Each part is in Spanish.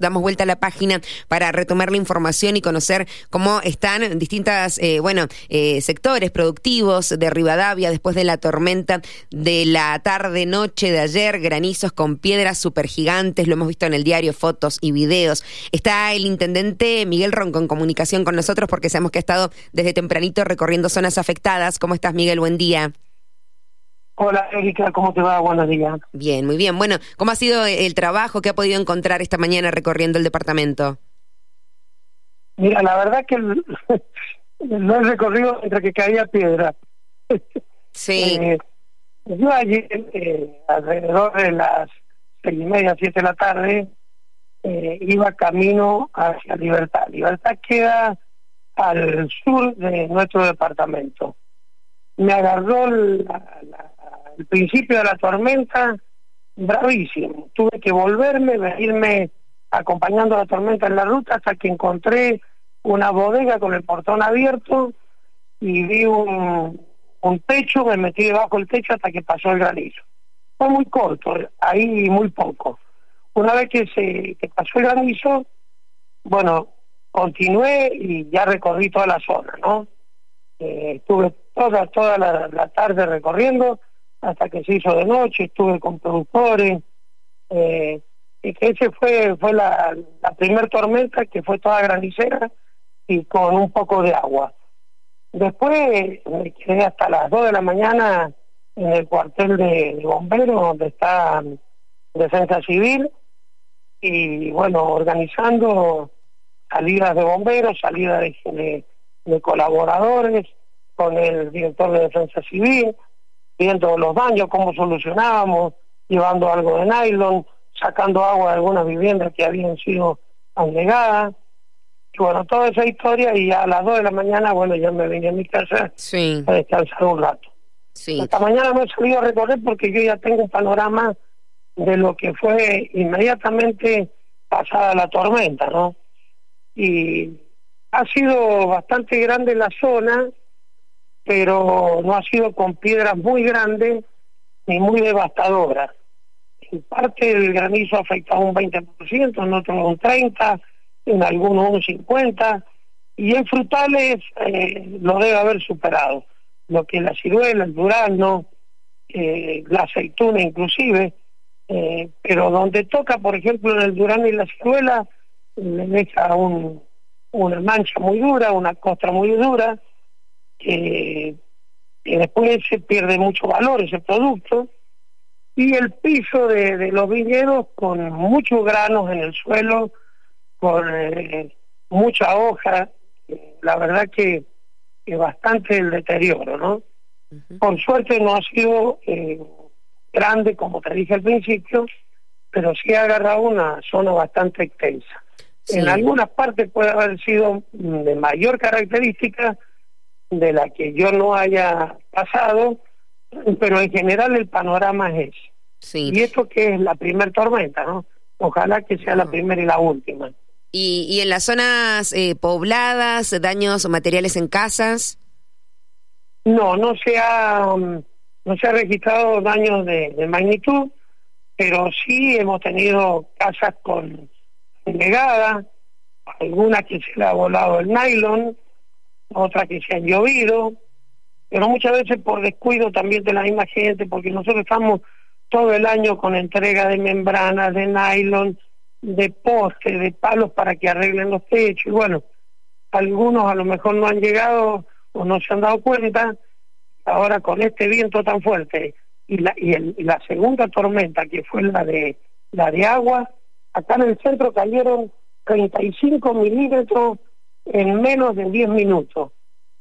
Damos vuelta a la página para retomar la información y conocer cómo están distintas, eh, bueno, eh, sectores productivos de Rivadavia después de la tormenta de la tarde-noche de ayer, granizos con piedras supergigantes, lo hemos visto en el diario, fotos y videos. Está el intendente Miguel Ronco en comunicación con nosotros porque sabemos que ha estado desde tempranito recorriendo zonas afectadas. ¿Cómo estás, Miguel? Buen día. Hola Erika, ¿cómo te va? Buenos días. Bien, muy bien. Bueno, ¿cómo ha sido el trabajo que ha podido encontrar esta mañana recorriendo el departamento? Mira, la verdad que no he recorrido entre que caía piedra. Sí. Eh, yo ayer, eh, alrededor de las seis y media, siete de la tarde, eh, iba camino hacia Libertad. Libertad queda al sur de nuestro departamento. Me agarró el principio de la tormenta, bravísimo. Tuve que volverme, venirme acompañando la tormenta en la ruta hasta que encontré una bodega con el portón abierto y vi un, un techo, me metí debajo del techo hasta que pasó el granizo. Fue muy corto, ahí muy poco. Una vez que se que pasó el granizo, bueno, continué y ya recorrí toda la zona, ¿no? Eh, estuve toda toda la tarde recorriendo hasta que se hizo de noche, estuve con productores, eh, y que ese fue fue la, la primer tormenta que fue toda granicera y con un poco de agua. Después me quedé hasta las 2 de la mañana en el cuartel de, bomberos donde está Defensa Civil y bueno, organizando salidas de bomberos, salidas de colaboradores con el director de Defensa Civil, viendo los daños, cómo solucionábamos, llevando algo de nylon, sacando agua de algunas viviendas que habían sido anegadas. Y bueno, toda esa historia y a las 2 de la mañana, bueno, ya me vine a mi casa sí. a descansar un rato. Sí. Esta mañana no he salido a recorrer porque yo ya tengo un panorama de lo que fue inmediatamente pasada la tormenta, ¿no? Y ha sido bastante grande la zona, pero no ha sido con piedras muy grandes ni muy devastadoras. En parte el granizo afecta a un 20%, en otros un 30%, en algunos un 50%, y en frutales eh, lo debe haber superado. Lo que la ciruela, el durazno, eh, la aceituna inclusive, eh, pero donde toca, por ejemplo, en el durazno y la ciruela, le deja un, una mancha muy dura, una costra muy dura, que, después se pierde mucho valor ese producto y el piso de, los viñedos con muchos granos en el suelo, con eh, mucha hoja, la verdad que, es bastante el deterioro, ¿no? Por suerte no ha sido eh, grande, como te dije al principio, pero sí ha agarrado una zona bastante extensa. En algunas partes puede haber sido de mayor característica, de la que yo no haya pasado, pero en general el panorama es ese. Sí. Y esto que es la primera tormenta, ¿no? Ojalá que sea la primera y la última. ¿Y, y en las zonas eh, pobladas, daños materiales en casas? No, no se ha, um, no se ha registrado daños de, magnitud, pero sí hemos tenido casas con negadas, algunas que se le ha volado el nylon, otras que se han llovido, pero muchas veces por descuido también de la misma gente, porque nosotros estamos todo el año con entrega de membranas, de nylon, de postes, de palos para que arreglen los techos, y bueno, algunos a lo mejor no han llegado o no se han dado cuenta, ahora con este viento tan fuerte y la, y, la segunda tormenta que fue la de la de agua, acá en el centro cayeron 35 milímetros en menos de 10 minutos.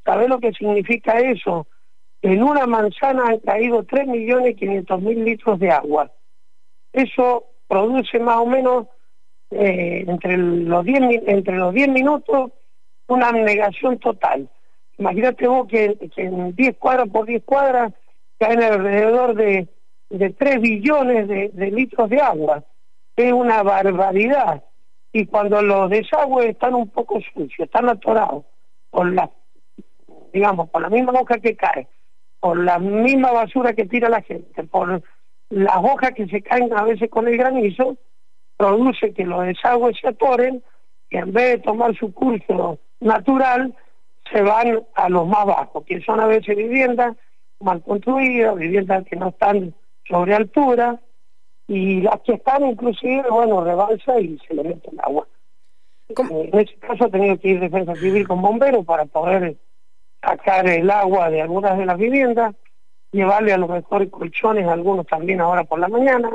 ¿Sabes lo que significa eso? En una manzana han caído 3.500.000 litros de agua. Eso produce más o menos eh, entre, los 10, entre los 10 minutos una negación total. Imagínate vos que, en 10 cuadras por 10 cuadras caen alrededor de, de 3 billones de, de litros de agua. Es una barbaridad y cuando los desagües están un poco sucios, están atorados por la, digamos, por la misma hoja que cae, por la misma basura que tira la gente, por las hojas que se caen a veces con el granizo, produce que los desagües se atoren y en vez de tomar su curso natural, se van a los más bajos, que son a veces viviendas mal construidas, viviendas que no están sobre altura, y las que están inclusive, bueno, rebalsa y se le mete el agua. En ese caso ha tenido que ir defensa civil con bomberos para poder sacar el agua de algunas de las viviendas, llevarle a los mejores colchones, algunos también ahora por la mañana,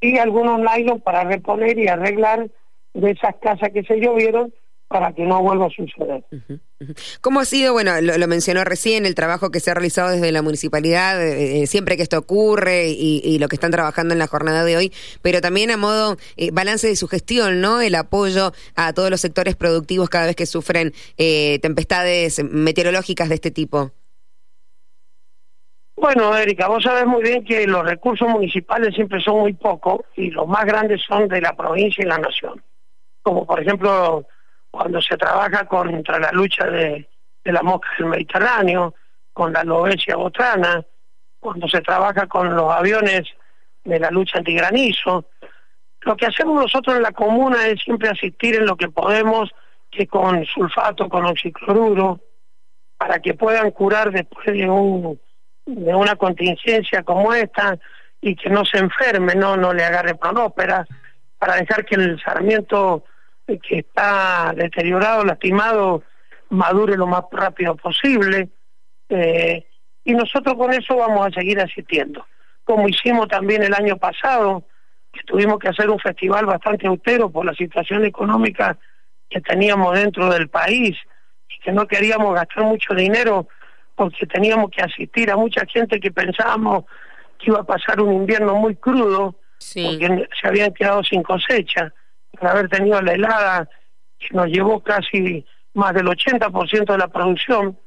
y algunos nylon para reponer y arreglar de esas casas que se llovieron para que no vuelva a suceder. ¿Cómo ha sido, bueno, lo, mencionó recién, el trabajo que se ha realizado desde la municipalidad, eh, eh, siempre que esto ocurre y, lo que están trabajando en la jornada de hoy, pero también a modo eh, balance de su gestión, ¿no? El apoyo a todos los sectores productivos cada vez que sufren tempestades meteorológicas de este tipo. Bueno, Erika, vos sabés muy bien que los recursos municipales siempre son muy pocos y los más grandes son de la provincia y la nación. Como por ejemplo cuando se trabaja contra la lucha de, de las moscas del Mediterráneo, con la lobesia botrana, cuando se trabaja con los aviones de la lucha antigranizo. Lo que hacemos nosotros en la comuna es siempre asistir en lo que podemos, que con sulfato, con oxicloruro, para que puedan curar después de, un, de una contingencia como esta y que no se enferme, no, no le agarre pronópera, para dejar que el sarmiento que está deteriorado, lastimado, madure lo más rápido posible. Eh, y nosotros con eso vamos a seguir asistiendo. Como hicimos también el año pasado, que tuvimos que hacer un festival bastante austero por la situación económica que teníamos dentro del país y que no queríamos gastar mucho dinero porque teníamos que asistir a mucha gente que pensábamos que iba a pasar un invierno muy crudo porque se habían quedado sin cosecha por haber tenido la helada que nos llevó casi más del 80% de la producción.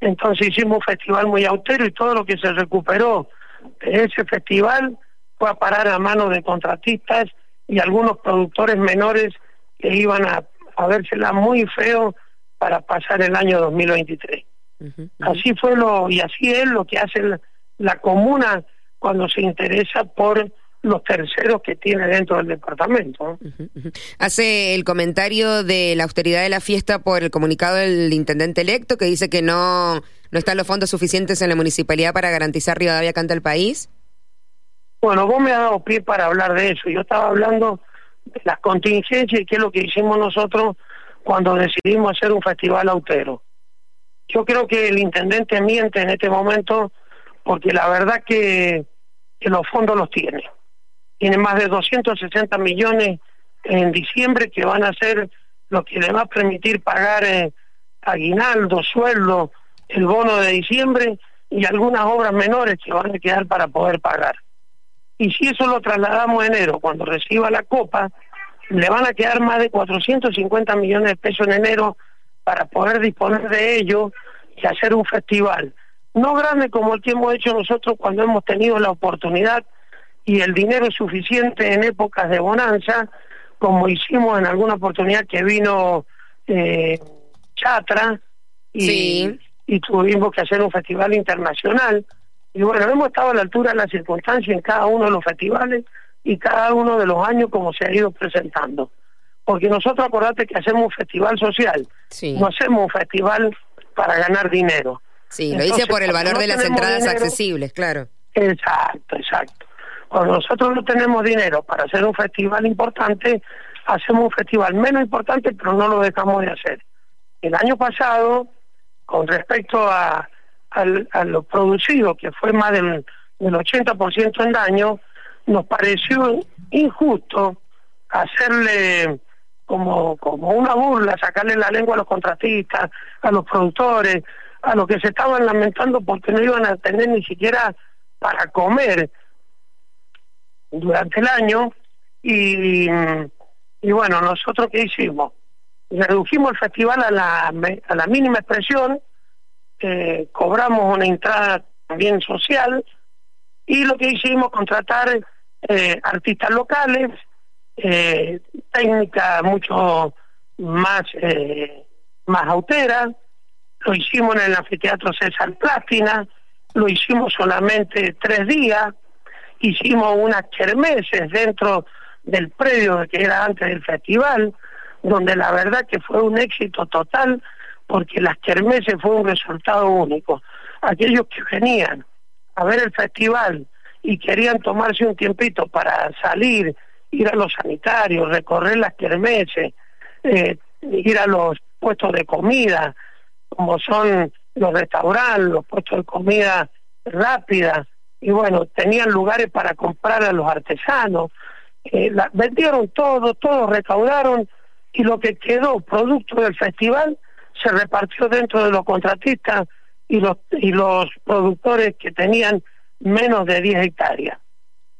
Entonces hicimos un festival muy austero y todo lo que se recuperó de ese festival fue a parar a manos de contratistas y algunos productores menores que iban a, a vérsela muy feo para pasar el año 2023. Así fue lo, y así es lo que hace la comuna cuando se interesa por los terceros que tiene dentro del departamento. Hace el comentario de la austeridad de la fiesta por el comunicado del intendente electo que dice que no, no están los fondos suficientes en la municipalidad para garantizar Rivadavia canta el país. Bueno, vos me has dado pie para hablar de eso. Yo estaba hablando de las contingencias y qué es lo que hicimos nosotros cuando decidimos hacer un festival autero. Yo creo que el intendente miente en este momento porque la verdad que, que los fondos los tiene tiene más de 260 millones en diciembre que van a ser lo que le va a permitir pagar eh, aguinaldo, sueldo, el bono de diciembre y algunas obras menores que van a quedar para poder pagar. Y si eso lo trasladamos a enero, cuando reciba la copa, le van a quedar más de 450 millones de pesos en enero para poder disponer de ello y hacer un festival. No grande como el que hemos hecho nosotros cuando hemos tenido la oportunidad y el dinero suficiente en épocas de bonanza, como hicimos en alguna oportunidad que vino eh, Chatra y, y tuvimos que hacer un festival internacional. Y bueno, hemos estado a la altura de las circunstancias en cada uno de los festivales y cada uno de los años como se ha ido presentando. Porque nosotros acordate que hacemos un festival social, no hacemos un festival para ganar dinero. Sí, lo dice por el valor de las entradas accesibles, claro. Exacto, exacto. Cuando nosotros no tenemos dinero para hacer un festival importante, hacemos un festival menos importante, pero no lo dejamos de hacer. El año pasado, con respecto a, lo producido, que fue más del, del 80% en daño, nos pareció injusto hacerle como una burla, sacarle la lengua a los contratistas, a los productores, a los que se estaban lamentando porque no iban a tener ni siquiera para comer durante el año y, bueno, nosotros qué hicimos? Redujimos el festival a la, a la mínima expresión, eh, cobramos una entrada también social y lo que hicimos contratar eh, artistas locales, eh, técnica mucho más eh, más lo hicimos en el anfiteatro César Plástina, lo hicimos solamente tres días, hicimos unas kermeses dentro del predio que era antes del festival, donde la verdad que fue un éxito total porque las kermeses fue un resultado único. Aquellos que venían a ver el festival y querían tomarse un tiempito para salir, ir a los sanitarios, recorrer las kermeses, eh, ir a los puestos de comida, como son los restaurantes, los puestos de comida rápida, y bueno, tenían lugares para comprar a los artesanos, eh, vendieron todo, todo recaudaron y lo que quedó producto del festival se repartió dentro de los contratistas y los, y los productores que tenían menos de 10 hectáreas.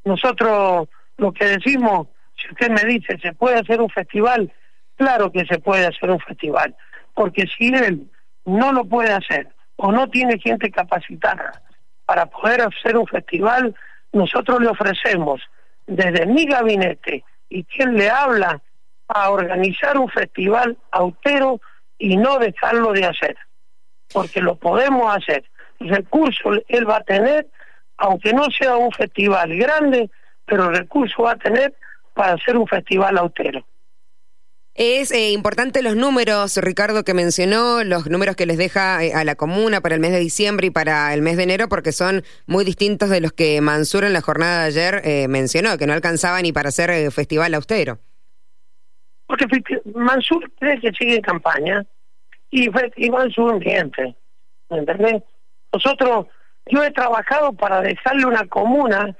Nosotros lo que decimos, si usted me dice, ¿se puede hacer un festival? Claro que se puede hacer un festival, porque si él no lo puede hacer o no tiene gente capacitada para poder hacer un festival, nosotros le ofrecemos desde mi gabinete y quien le habla a organizar un festival autero y no dejarlo de hacer, porque lo podemos hacer. Recursos él va a tener, aunque no sea un festival grande, pero recursos va a tener para hacer un festival autero. Es eh, importante los números, Ricardo, que mencionó, los números que les deja eh, a la comuna para el mes de diciembre y para el mes de enero, porque son muy distintos de los que Mansur en la jornada de ayer eh, mencionó, que no alcanzaba ni para hacer festival austero. Porque Mansur cree que sigue en campaña y, y Mansur miente, ¿me entendés? Nosotros, yo he trabajado para dejarle una comuna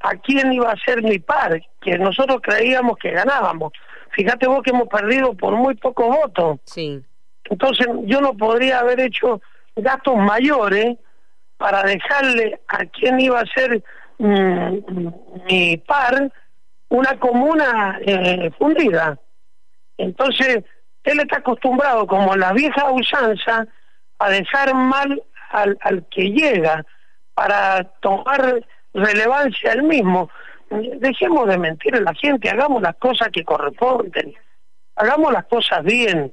a quien iba a ser mi par, que nosotros creíamos que ganábamos Fíjate vos que hemos perdido por muy pocos votos. Sí. Entonces yo no podría haber hecho gastos mayores para dejarle a quien iba a ser mm, mi par una comuna eh, fundida. Entonces, él está acostumbrado, como la vieja usanza, a dejar mal al, al que llega para tomar relevancia él mismo dejemos de mentir a la gente, hagamos las cosas que corresponden, hagamos las cosas bien.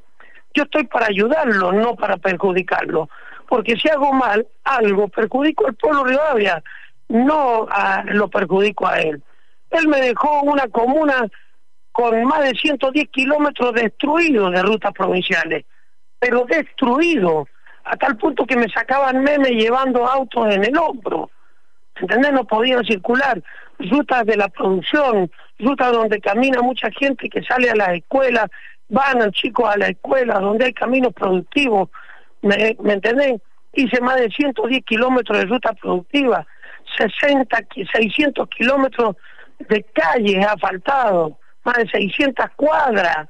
Yo estoy para ayudarlo, no para perjudicarlo, porque si hago mal algo, perjudico al pueblo Rivadavia, no lo perjudico a él. Él me dejó una comuna con más de 110 kilómetros destruidos de rutas provinciales, pero destruido, a tal punto que me sacaban memes llevando autos en el hombro. ¿Entendés? No podían circular rutas de la producción, rutas donde camina mucha gente que sale a las escuelas, van los chicos a la escuela, donde hay caminos productivos, ¿me, ¿me entendés? Hice más de 110 kilómetros de ruta productiva, 60, 600 kilómetros de calles asfaltados, más de 600 cuadras.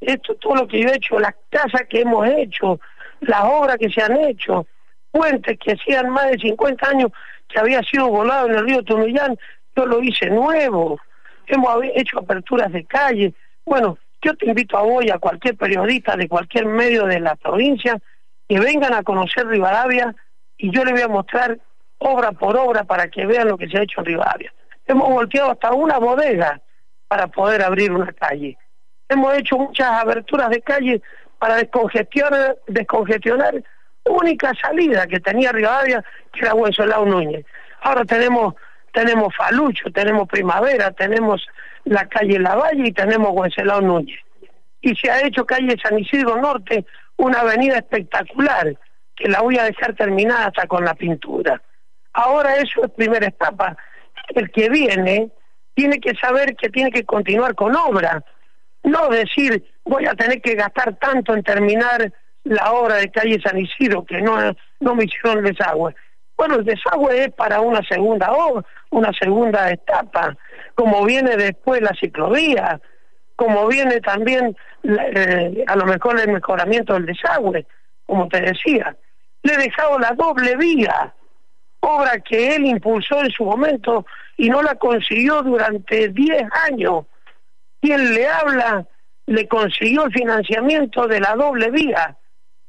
Esto es todo lo que yo he hecho, las casas que hemos hecho, las obras que se han hecho, puentes que hacían más de 50 años que había sido volado en el río Tunuyán, yo lo hice nuevo, hemos hecho aperturas de calle. Bueno, yo te invito a hoy a cualquier periodista de cualquier medio de la provincia que vengan a conocer Rivadavia y yo les voy a mostrar obra por obra para que vean lo que se ha hecho en Rivadavia. Hemos volteado hasta una bodega para poder abrir una calle. Hemos hecho muchas aberturas de calle para descongestionar, descongestionar única salida que tenía Rivadavia, que era Huesolao Núñez. Ahora tenemos tenemos Falucho, tenemos Primavera, tenemos la calle Lavalle y tenemos Wenceslao Núñez. Y se ha hecho calle San Isidro Norte, una avenida espectacular, que la voy a dejar terminada hasta con la pintura. Ahora eso es primera etapa. El que viene tiene que saber que tiene que continuar con obra, no decir voy a tener que gastar tanto en terminar la obra de calle San Isidro que no, no me hicieron el desagüe. Bueno, el desagüe es para una segunda obra, una segunda etapa, como viene después la ciclovía, como viene también eh, a lo mejor el mejoramiento del desagüe, como te decía. Le he dejado la doble vía, obra que él impulsó en su momento y no la consiguió durante 10 años. Quien le habla le consiguió el financiamiento de la doble vía.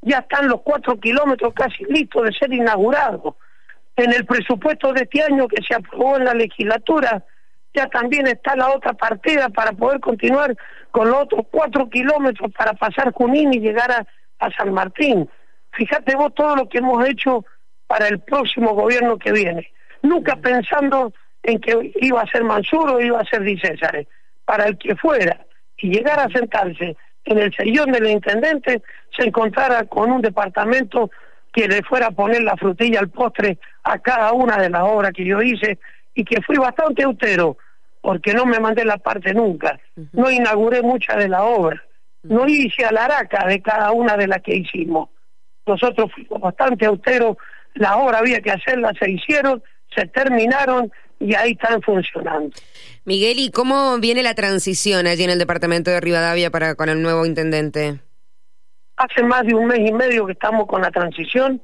Ya están los cuatro kilómetros casi listos de ser inaugurados en el presupuesto de este año que se aprobó en la legislatura, ya también está la otra partida para poder continuar con los otros cuatro kilómetros para pasar Junín y llegar a, San Martín. Fíjate vos todo lo que hemos hecho para el próximo gobierno que viene. Nunca pensando en que iba a ser Mansur o iba a ser Di para el que fuera y llegara a sentarse en el sillón del intendente, se encontrara con un departamento que le fuera a poner la frutilla al postre a cada una de las obras que yo hice y que fui bastante austero porque no me mandé la parte nunca, no inauguré muchas de las obras, no hice a la araca de cada una de las que hicimos. Nosotros fuimos bastante austeros, las obras había que hacerlas, se hicieron, se terminaron y ahí están funcionando. Miguel, ¿y cómo viene la transición allí en el departamento de Rivadavia para con el nuevo intendente? Hace más de un mes y medio que estamos con la transición.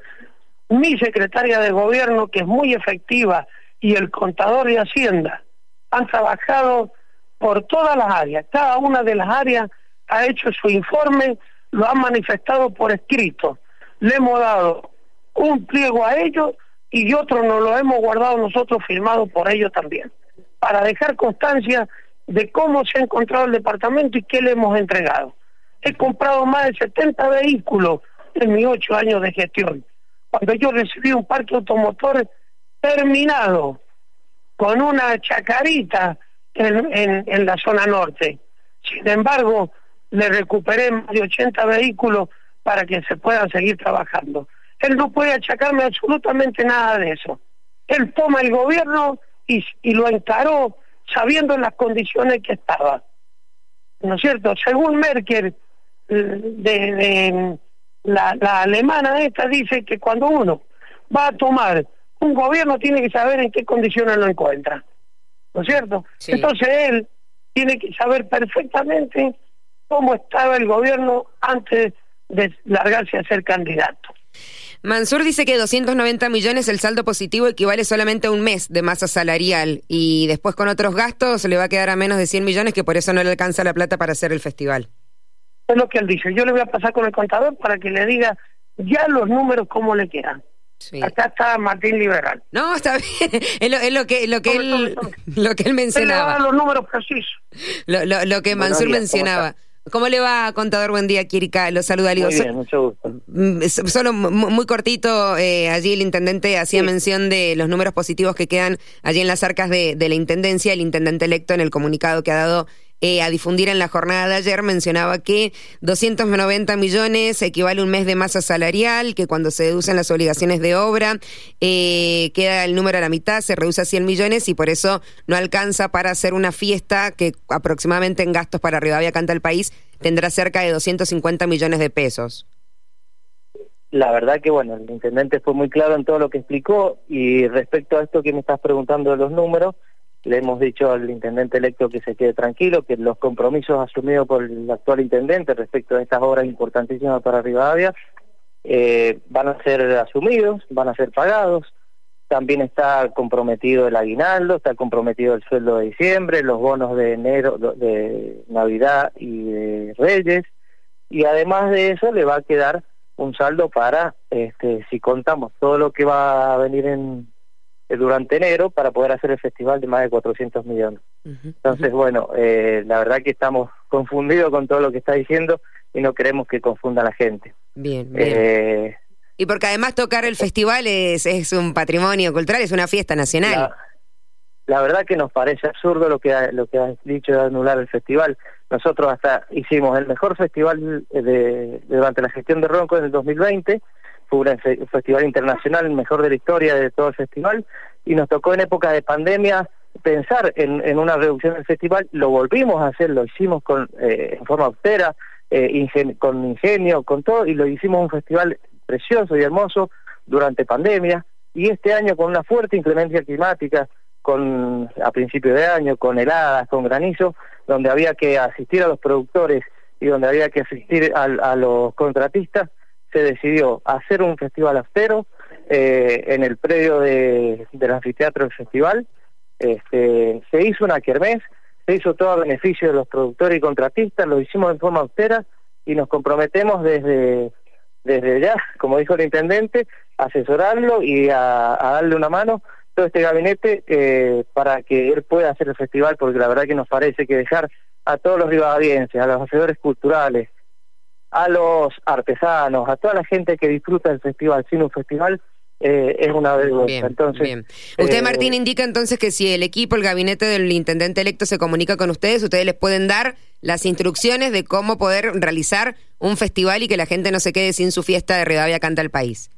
Mi secretaria de gobierno, que es muy efectiva, y el contador de Hacienda han trabajado por todas las áreas. Cada una de las áreas ha hecho su informe, lo han manifestado por escrito. Le hemos dado un pliego a ellos y otro nos lo hemos guardado nosotros firmado por ellos también, para dejar constancia de cómo se ha encontrado el departamento y qué le hemos entregado. He comprado más de 70 vehículos en mis ocho años de gestión. Cuando yo recibí un parque automotor terminado, con una chacarita en, en, la zona norte. Sin embargo, le recuperé más de 80 vehículos para que se puedan seguir trabajando. Él no puede achacarme absolutamente nada de eso. Él toma el gobierno y, y lo encaró sabiendo las condiciones que estaba. ¿No es cierto? Según Merkel, eh, de, la, la alemana esta dice que cuando uno va a tomar un gobierno tiene que saber en qué condiciones lo encuentra, ¿no es cierto? Entonces él tiene que saber perfectamente cómo estaba el gobierno antes de largarse a ser candidato. Mansur dice que 290 millones el saldo positivo equivale solamente a un mes de masa salarial y después con otros gastos le va a quedar a menos de 100 millones que por eso no le alcanza la plata para hacer el festival. Es lo que él dice. Yo le voy a pasar con el contador para que le diga ya los números cómo le quedan. Acá está Martín Liberal. No, está bien. Es lo, que lo que él lo que él mencionaba. Él los números precisos. Lo, lo, que Mansur mencionaba. ¿Cómo, le va, contador? Buen día, Kirika. Lo saluda, Muy bien, mucho gusto. Mm, solo muy cortito, eh, allí el intendente hacía mención de los números positivos que quedan allí en las arcas de, de la intendencia. El intendente electo en el comunicado que ha dado eh, a difundir en la jornada de ayer mencionaba que 290 millones equivale a un mes de masa salarial, que cuando se deducen las obligaciones de obra eh, queda el número a la mitad, se reduce a 100 millones y por eso no alcanza para hacer una fiesta que aproximadamente en gastos para Rivadavia Canta el País tendrá cerca de 250 millones de pesos. La verdad que, bueno, el intendente fue muy claro en todo lo que explicó y respecto a esto que me estás preguntando de los números, le hemos dicho al intendente electo que se quede tranquilo, que los compromisos asumidos por el actual intendente respecto a estas obras importantísimas para Rivadavia eh, van a ser asumidos, van a ser pagados. También está comprometido el aguinaldo, está comprometido el sueldo de diciembre, los bonos de enero, de Navidad y de Reyes. Y además de eso le va a quedar un saldo para, este, si contamos todo lo que va a venir en, eh, durante enero para poder hacer el festival de más de 400 millones. Entonces, bueno, eh, la verdad que estamos confundidos con todo lo que está diciendo y no queremos que confunda a la gente. Bien, bien. Eh, y porque además tocar el festival es, es un patrimonio cultural, es una fiesta nacional. La, verdad que nos parece absurdo lo que lo que has dicho de anular el festival. Nosotros hasta hicimos el mejor festival durante la gestión de Ronco en el 2020 fue un festival internacional, el mejor de la historia de todo el festival, y nos tocó en época de pandemia pensar en, una reducción del festival, lo volvimos a hacer, lo hicimos con eh, en forma austera, eh, con ingenio, con todo, y lo hicimos un festival precioso y hermoso durante pandemia, y este año con una fuerte inclemencia climática, a principio de año, con heladas, con granizo, donde había que asistir a los productores y donde había que asistir a los contratistas, se decidió hacer un festival austero eh, en el predio de, del anfiteatro del festival. Este, se hizo una kermés, se hizo todo a beneficio de los productores y contratistas, lo hicimos en forma austera y nos comprometemos desde, desde ya, como dijo el intendente, a asesorarlo y a, darle una mano todo este gabinete eh, para que él pueda hacer el festival, porque la verdad que nos parece que dejar a todos los rivadadienses, a los hacedores culturales, a los artesanos, a toda la gente que disfruta del festival sin un festival, eh, es una vergüenza. entonces, bien. Usted, Martín, indica entonces que si el equipo, el gabinete del intendente electo se comunica con ustedes, ustedes les pueden dar las instrucciones de cómo poder realizar un festival y que la gente no se quede sin su fiesta de Rivadavia Canta el País.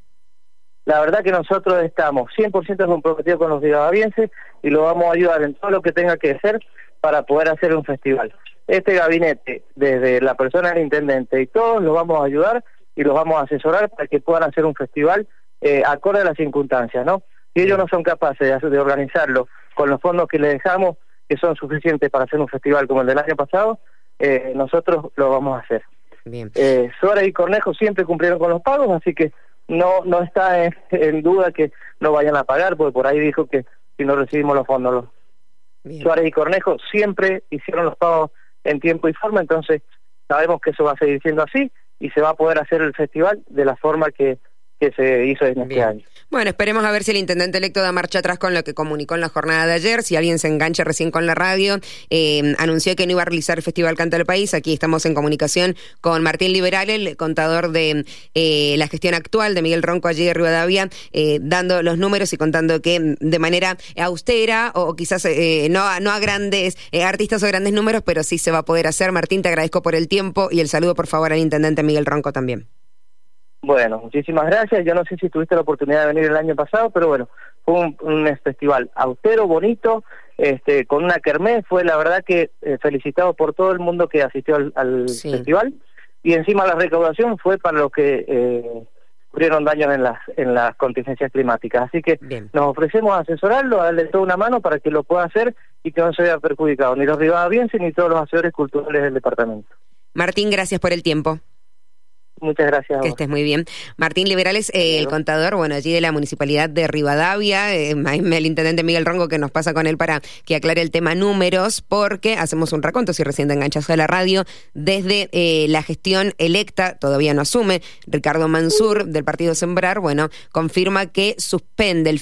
La verdad que nosotros estamos 100% comprometidos con los rivadavienses y lo vamos a ayudar en todo lo que tenga que hacer para poder hacer un festival. Este gabinete, desde la persona del intendente y todos, los vamos a ayudar y los vamos a asesorar para que puedan hacer un festival eh, acorde a las circunstancias, ¿no? Si ellos no son capaces de, de organizarlo con los fondos que les dejamos, que son suficientes para hacer un festival como el del año pasado, eh, nosotros lo vamos a hacer. Bien. Eh, Sora y Cornejo siempre cumplieron con los pagos, así que no no está en, duda que no vayan a pagar, porque por ahí dijo que si no recibimos los fondos. Los... Suárez y Cornejo siempre hicieron los pagos en tiempo y forma, entonces sabemos que eso va a seguir siendo así y se va a poder hacer el festival de la forma que que se hizo en este año. Bueno, esperemos a ver si el intendente electo da marcha atrás con lo que comunicó en la jornada de ayer. Si alguien se engancha recién con la radio, eh, anunció que no iba a realizar el Festival Canta del País. Aquí estamos en comunicación con Martín Liberal, el contador de eh, la gestión actual de Miguel Ronco allí de Rivadavia, eh, dando los números y contando que de manera austera o quizás no, no a grandes artistas o grandes números, pero sí se va a poder hacer. Martín, te agradezco por el tiempo y el saludo, por favor, al intendente Miguel Ronco también. Bueno, muchísimas gracias. Yo no sé si tuviste la oportunidad de venir el año pasado, pero bueno, fue un, festival austero, bonito, este, con una kermés. Fue la verdad que eh, felicitado por todo el mundo que asistió al, festival. Y encima la recaudación fue para los que eh, sufrieron daños en las, en las contingencias climáticas. Así que nos ofrecemos a asesorarlo, a darle toda una mano para que lo pueda hacer y que no se vea perjudicado ni los rivadavienses ni todos los asesores culturales del departamento. Martín, gracias por el tiempo. Muchas gracias. Que estés muy bien. Martín Liberales, eh, el contador, bueno, allí de la Municipalidad de Rivadavia, eh, el intendente Miguel Rongo que nos pasa con él para que aclare el tema números, porque hacemos un raconto, si recién te enganchas a la radio, desde eh, la gestión electa, todavía no asume, Ricardo Mansur del Partido Sembrar, bueno, confirma que suspende el festival